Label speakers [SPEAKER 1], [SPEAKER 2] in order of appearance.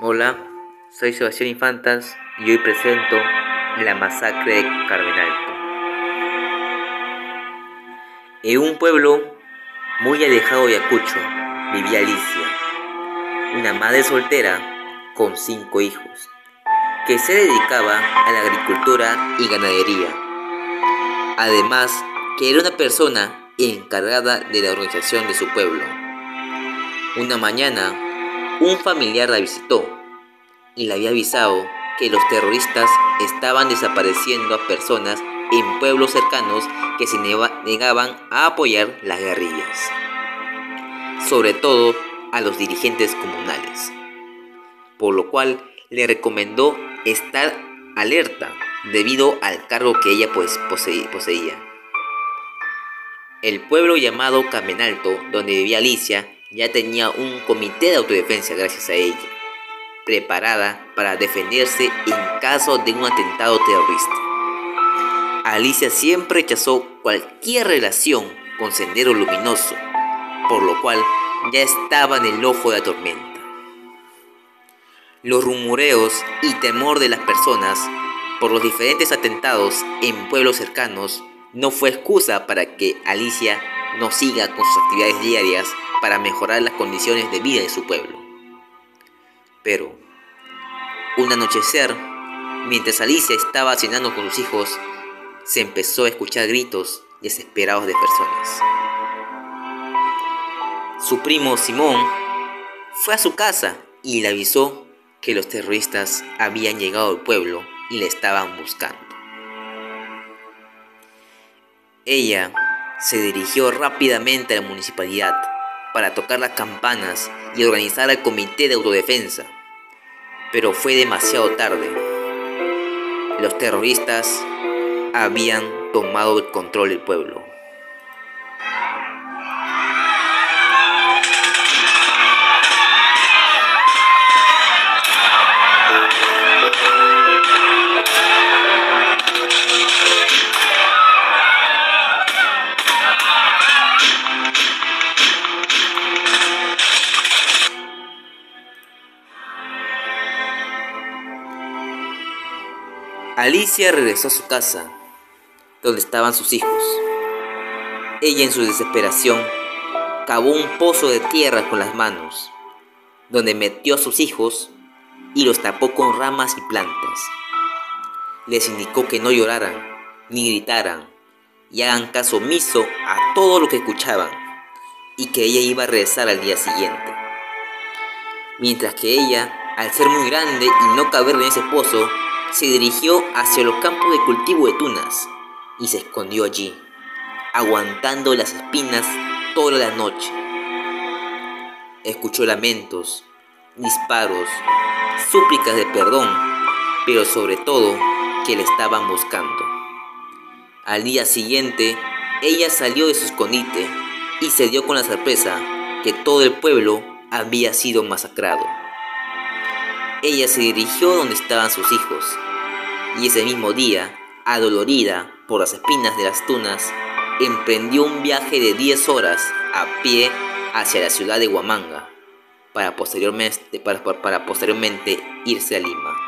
[SPEAKER 1] Hola, soy Sebastián Infantas y hoy presento la masacre de Carmen Alto. En un pueblo muy alejado de Ayacucho vivía Alicia, una madre soltera con cinco hijos, que se dedicaba a la agricultura y ganadería. Además, que era una persona encargada de la organización de su pueblo. Una mañana, un familiar la visitó y le había avisado que los terroristas estaban desapareciendo a personas en pueblos cercanos que se negaban a apoyar las guerrillas, sobre todo a los dirigentes comunales, por lo cual le recomendó estar alerta debido al cargo que ella pues, poseía. El pueblo llamado Camenalto, donde vivía Alicia, ya tenía un comité de autodefensa gracias a ella, preparada para defenderse en caso de un atentado terrorista. Alicia siempre rechazó cualquier relación con Sendero Luminoso, por lo cual ya estaba en el ojo de la tormenta. Los rumoreos y temor de las personas por los diferentes atentados en pueblos cercanos no fue excusa para que Alicia no siga con sus actividades diarias para mejorar las condiciones de vida de su pueblo. Pero, un anochecer, mientras Alicia estaba cenando con sus hijos, se empezó a escuchar gritos desesperados de personas. Su primo Simón fue a su casa y le avisó que los terroristas habían llegado al pueblo y le estaban buscando. Ella se dirigió rápidamente a la municipalidad para tocar las campanas y organizar el comité de autodefensa. Pero fue demasiado tarde. Los terroristas habían tomado el control del pueblo. Alicia regresó a su casa, donde estaban sus hijos. Ella en su desesperación cavó un pozo de tierra con las manos, donde metió a sus hijos y los tapó con ramas y plantas. Les indicó que no lloraran ni gritaran y hagan caso omiso a todo lo que escuchaban y que ella iba a regresar al día siguiente. Mientras que ella, al ser muy grande y no caber en ese pozo, se dirigió hacia los campos de cultivo de tunas y se escondió allí, aguantando las espinas toda la noche. Escuchó lamentos, disparos, súplicas de perdón, pero sobre todo que le estaban buscando. Al día siguiente, ella salió de su escondite y se dio con la sorpresa que todo el pueblo había sido masacrado. Ella se dirigió donde estaban sus hijos, y ese mismo día, adolorida por las espinas de las tunas, emprendió un viaje de 10 horas a pie hacia la ciudad de Huamanga, para posteriormente, para, para posteriormente irse a Lima.